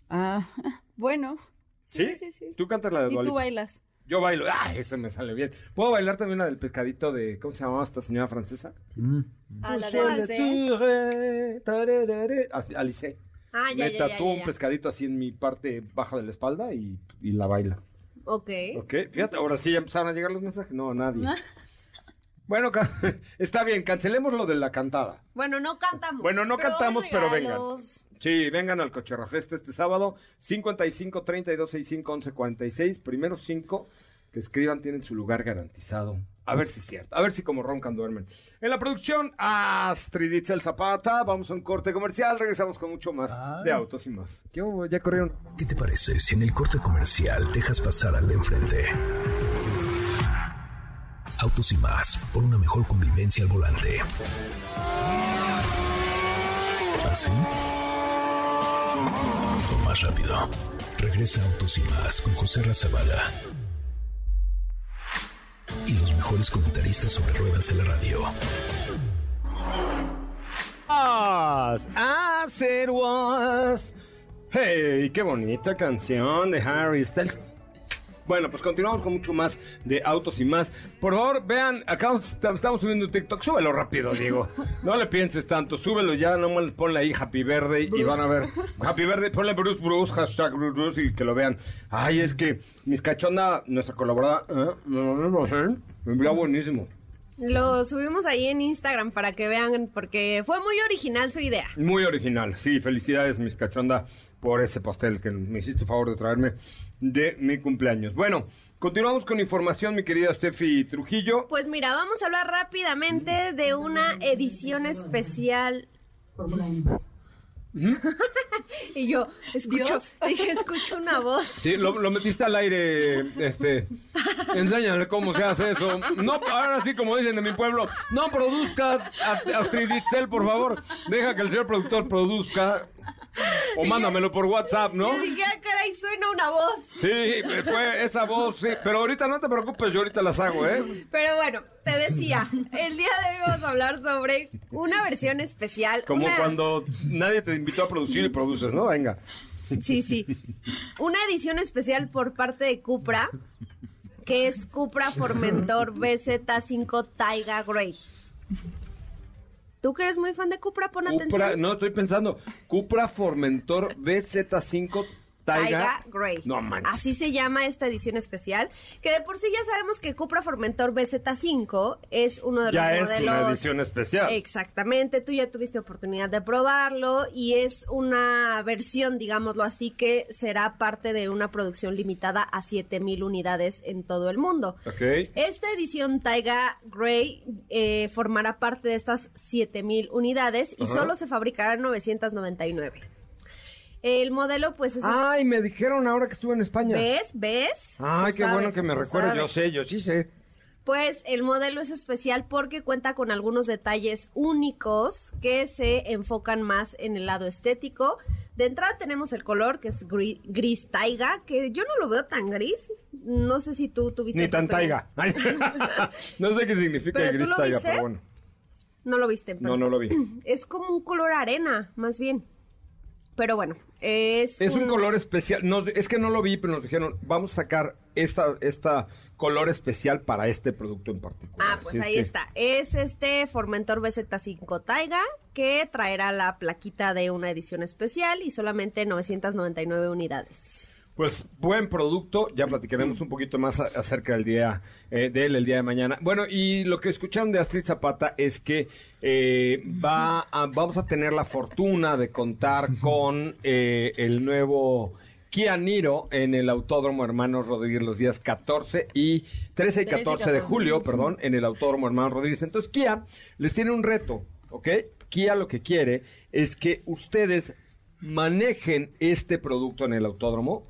Ah, bueno. Sí, ¿Sí? sí, sí. Tú cantas la de Y Dua tú bailas. Yo bailo. Ah, eso me sale bien. ¿Puedo bailar también la del pescadito de. ¿Cómo se llamaba esta señora francesa? Mm. Ah, la de Alice. Ah, ya, me ya, ya, tatúo ya, un pescadito así en mi parte baja de la espalda y, y la baila. Ok. Ok, fíjate, ahora sí ya empezaron a llegar los mensajes. No, nadie. Bueno, está bien, cancelemos lo de la cantada. Bueno, no cantamos. Bueno, no Pero cantamos, pero vengan. Sí, vengan al Cocherra Fest este sábado, 55 32 65 11 46. Primeros cinco que escriban tienen su lugar garantizado. A ver si es cierto, a ver si como roncan duermen. En la producción, Astrid Itzel Zapata. Vamos a un corte comercial, regresamos con mucho más de autos y más. ¿Qué hubo? ¿Ya corrieron? ¿Qué te parece si en el corte comercial dejas pasar al de enfrente? Autos y más, por una mejor convivencia al volante. ¿Así? O más rápido. Regresa Autos y más con José Razabala. Y los mejores comentaristas sobre ruedas de la radio. As it was. Hey, qué bonita canción de Harry Styles. Bueno, pues continuamos con mucho más de autos y más. Por favor, vean, acá estamos subiendo TikTok. Súbelo rápido, Diego. No le pienses tanto. Súbelo ya, nomás ponle ahí Happy Verde y van a ver. Happy Verde, ponle Bruce Bruce, hashtag Bruce Bruce y que lo vean. Ay, es que mis cachonda, nuestra colaboradora, ¿eh? me veía buenísimo. Lo subimos ahí en Instagram para que vean, porque fue muy original su idea. Muy original, sí, felicidades mis cachonda por ese pastel que me hiciste favor de traerme de mi cumpleaños. Bueno, continuamos con información, mi querida Steffi Trujillo. Pues mira, vamos a hablar rápidamente de una edición especial. y yo, escucho, dije, escucho una voz. Sí, lo, lo metiste al aire, este, enséñale cómo se hace eso. No, ahora sí, como dicen de mi pueblo, no produzca a- Astrid Itzel, por favor. Deja que el señor productor produzca. O mándamelo por WhatsApp, ¿no? Yo dije, ah, caray, suena una voz. Sí, fue esa voz, sí. Pero ahorita no te preocupes, yo ahorita las hago, ¿eh? Pero bueno, te decía, el día de hoy vamos a hablar sobre una versión especial. Como una- cuando nadie te invitó a producir y produces, ¿no? Venga. Sí, sí. Una edición especial por parte de Cupra, que es Cupra Formentor BZ5 Taiga Grey. Tú que eres muy fan de Cupra, pon Cupra, atención. no, estoy pensando. Cupra Formentor BZ5 Taiga. Grey. No manches. Así se llama esta edición especial, que de por sí ya sabemos que Cupra Formentor BZ5 es uno de Ya los es modelos una edición especial. Exactamente, tú ya tuviste oportunidad de probarlo y es una versión, digámoslo así, que será parte de una producción limitada a 7000 unidades en todo el mundo. Ok. Esta edición Taiga Grey eh, formará parte de estas 7000 unidades y Ajá. solo se fabricarán 999. El modelo, pues es. Ay, me dijeron ahora que estuve en España. ¿Ves? ¿Ves? Ay, Tú qué bueno que me recuerdo. Yo sé, yo sí sé. Pues el modelo es especial porque cuenta con algunos detalles únicos que se enfocan más en el lado estético. De entrada tenemos el color que es gri- gris taiga, que yo no lo veo tan gris. No sé si tú tuviste. Ni tan taiga. no sé qué significa ¿Pero el gris taiga, pero bueno. No lo viste. en No, no lo vi. Es como un color arena, más bien. Pero bueno, es. Es un color especial. No, es que no lo vi, pero nos dijeron, vamos a sacar esta, esta color especial para este producto en particular. Ah, pues Así es ahí que- está. Es este Formentor BZ5 Taiga que traerá la plaquita de una edición especial y solamente 999 unidades. Pues buen producto, ya platicaremos un poquito más acerca del día eh, de él el día de mañana. Bueno, y lo que escucharon de Astrid Zapata es que eh, va a- vamos a tener la fortuna de contar con eh, el nuevo Kia Niro en el Autódromo Hermanos Rodríguez los días 14 y 13 y 13 y 14 de 14. julio, perdón, en el Autódromo Hermanos Rodríguez. Entonces Kia les tiene un reto, ¿ok? Kia lo que quiere es que ustedes manejen este producto en el autódromo,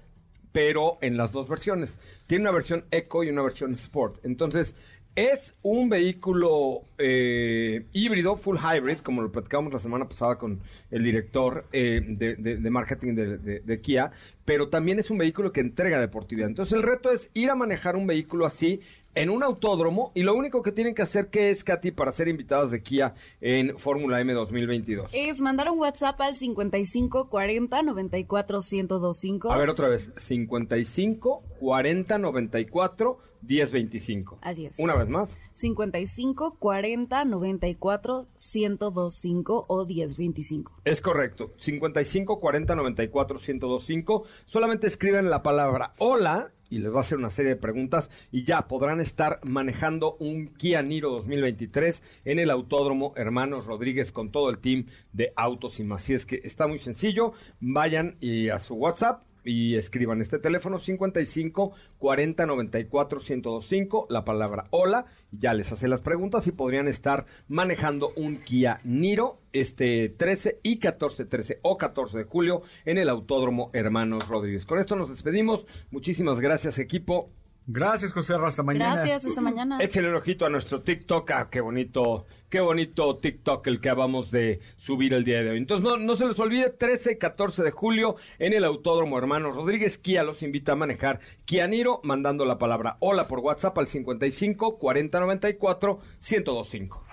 pero en las dos versiones. Tiene una versión Eco y una versión Sport. Entonces, es un vehículo eh, híbrido, full hybrid, como lo platicamos la semana pasada con el director eh, de, de- de marketing de, Kia, pero también es un vehículo que entrega deportividad. Entonces, el reto es ir a manejar un vehículo así en un autódromo y lo único que tienen que hacer, ¿qué es, Katy, para ser invitados de Kia en Fórmula M 2022? Es mandar un WhatsApp al 55 40 94 1025. A ver otra vez, 55 40 94 10 25. Así es. Una vez más. 55 40 94 1025 o 1025. Es correcto. 55 40 94 1025. Solamente escriben la palabra hola y les va a hacer una serie de preguntas y ya podrán estar manejando un Kia Niro 2023 en el Autódromo Hermanos Rodríguez con todo el team de Autos y más. Así es que está muy sencillo. Vayan y a su WhatsApp y escriban este teléfono 55 40 94 1025, la palabra hola, ya les hace las preguntas y podrían estar manejando un Kia Niro este 13 y 14, 13 o 14 de julio en el Autódromo Hermanos Rodríguez. Con esto nos despedimos. Muchísimas gracias, equipo. Gracias, José hasta mañana. Gracias, hasta mañana. Échenle un ojito a nuestro TikTok. Ah, qué bonito, qué bonito TikTok el que acabamos de subir el día de hoy. Entonces, no, no se les olvide, 13 y 14 de julio en el Autódromo Hermanos Rodríguez. Kia los invita a manejar Kia Niro, mandando la palabra hola por WhatsApp al 55 40 94 1025.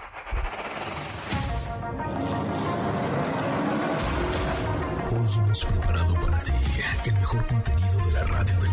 Hoy hemos preparado para ti el mejor contenido de la radio del